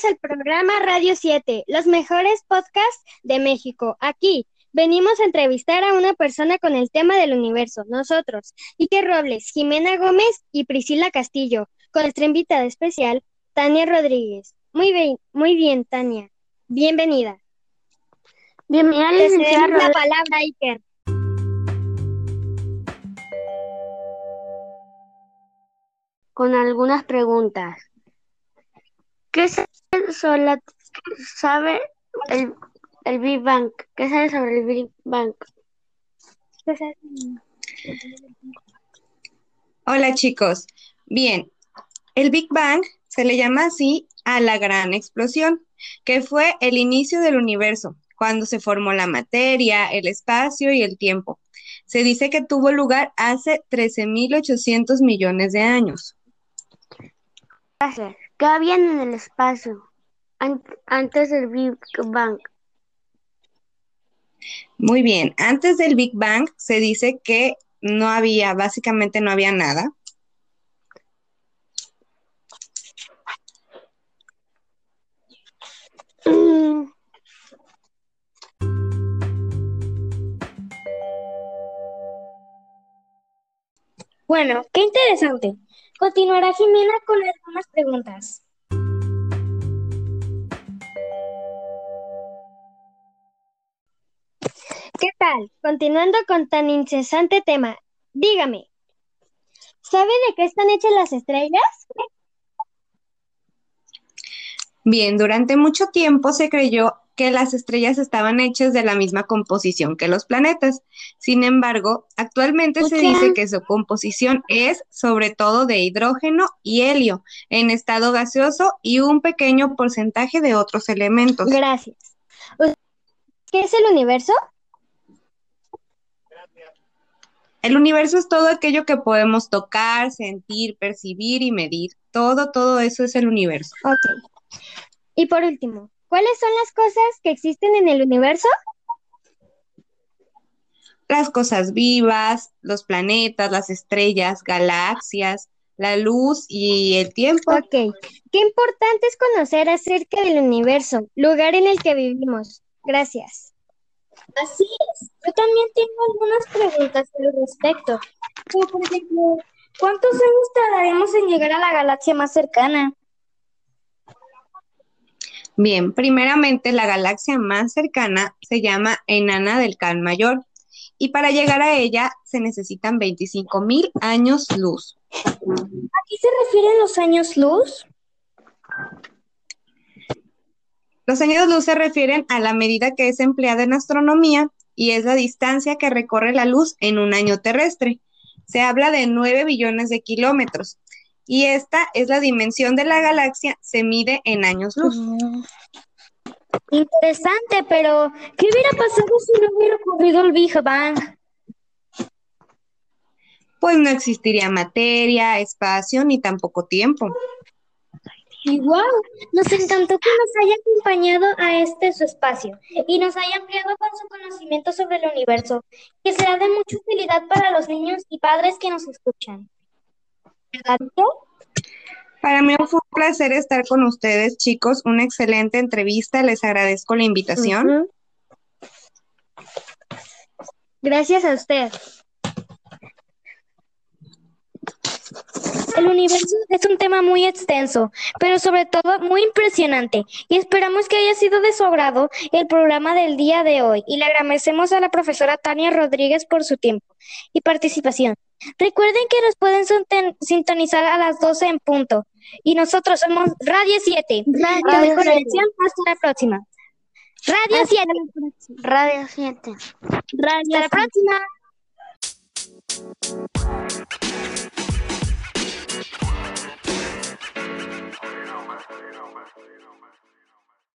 Bienvenidos al programa Radio 7, los mejores podcasts de México. Aquí venimos a entrevistar a una persona con el tema del universo, nosotros, Ike Robles, Jimena Gómez y Priscila Castillo, con nuestra invitada especial, Tania Rodríguez. Muy bien, muy bien, Tania. Bienvenida. Bienvenida, licenciada la palabra, Iker. con algunas preguntas. ¿Qué sabe sobre, la- sabe el, el Big Bang? ¿Qué sabe sobre el Big Bang? Hola chicos. Bien, el Big Bang se le llama así a la gran explosión, que fue el inicio del universo, cuando se formó la materia, el espacio y el tiempo. Se dice que tuvo lugar hace 13.800 millones de años. Gracias. ¿Qué había en el espacio antes del Big Bang? Muy bien, antes del Big Bang se dice que no había, básicamente no había nada. Mm, Bueno, qué interesante. Continuará Jimena con algunas preguntas. Tal? Continuando con tan incesante tema, dígame, ¿sabe de qué están hechas las estrellas? Bien, durante mucho tiempo se creyó que las estrellas estaban hechas de la misma composición que los planetas. Sin embargo, actualmente se dice que su composición es sobre todo de hidrógeno y helio en estado gaseoso y un pequeño porcentaje de otros elementos. Gracias. ¿Qué es el universo? El universo es todo aquello que podemos tocar, sentir, percibir y medir. Todo, todo eso es el universo. Ok. Y por último, ¿cuáles son las cosas que existen en el universo? Las cosas vivas, los planetas, las estrellas, galaxias, la luz y el tiempo. Ok. Qué importante es conocer acerca del universo, lugar en el que vivimos. Gracias. Así es. Yo también tengo algunas preguntas al respecto. Como por ejemplo, ¿cuántos años tardaremos en llegar a la galaxia más cercana? Bien, primeramente la galaxia más cercana se llama Enana del Can Mayor y para llegar a ella se necesitan 25 mil años luz. ¿A qué se refieren los años luz? Los años luz se refieren a la medida que es empleada en astronomía y es la distancia que recorre la luz en un año terrestre. Se habla de 9 billones de kilómetros y esta es la dimensión de la galaxia, se mide en años luz. Interesante, pero ¿qué hubiera pasado si no hubiera ocurrido el Big Bang? Pues no existiría materia, espacio ni tampoco tiempo. Y wow, nos encantó que nos haya acompañado a este su espacio y nos haya ampliado con su conocimiento sobre el universo, que será de mucha utilidad para los niños y padres que nos escuchan. ¿Verdad? Para mí fue un placer estar con ustedes, chicos. Una excelente entrevista. Les agradezco la invitación. Gracias a usted. El universo es un tema muy extenso, pero sobre todo muy impresionante, y esperamos que haya sido de su agrado el programa del día de hoy, y le agradecemos a la profesora Tania Rodríguez por su tiempo y participación. Recuerden que nos pueden sinton- sintonizar a las 12 en punto, y nosotros somos Radio 7. La Radio mejor 7. elección hasta la próxima. Radio 7. Radio 7. Hasta la próxima.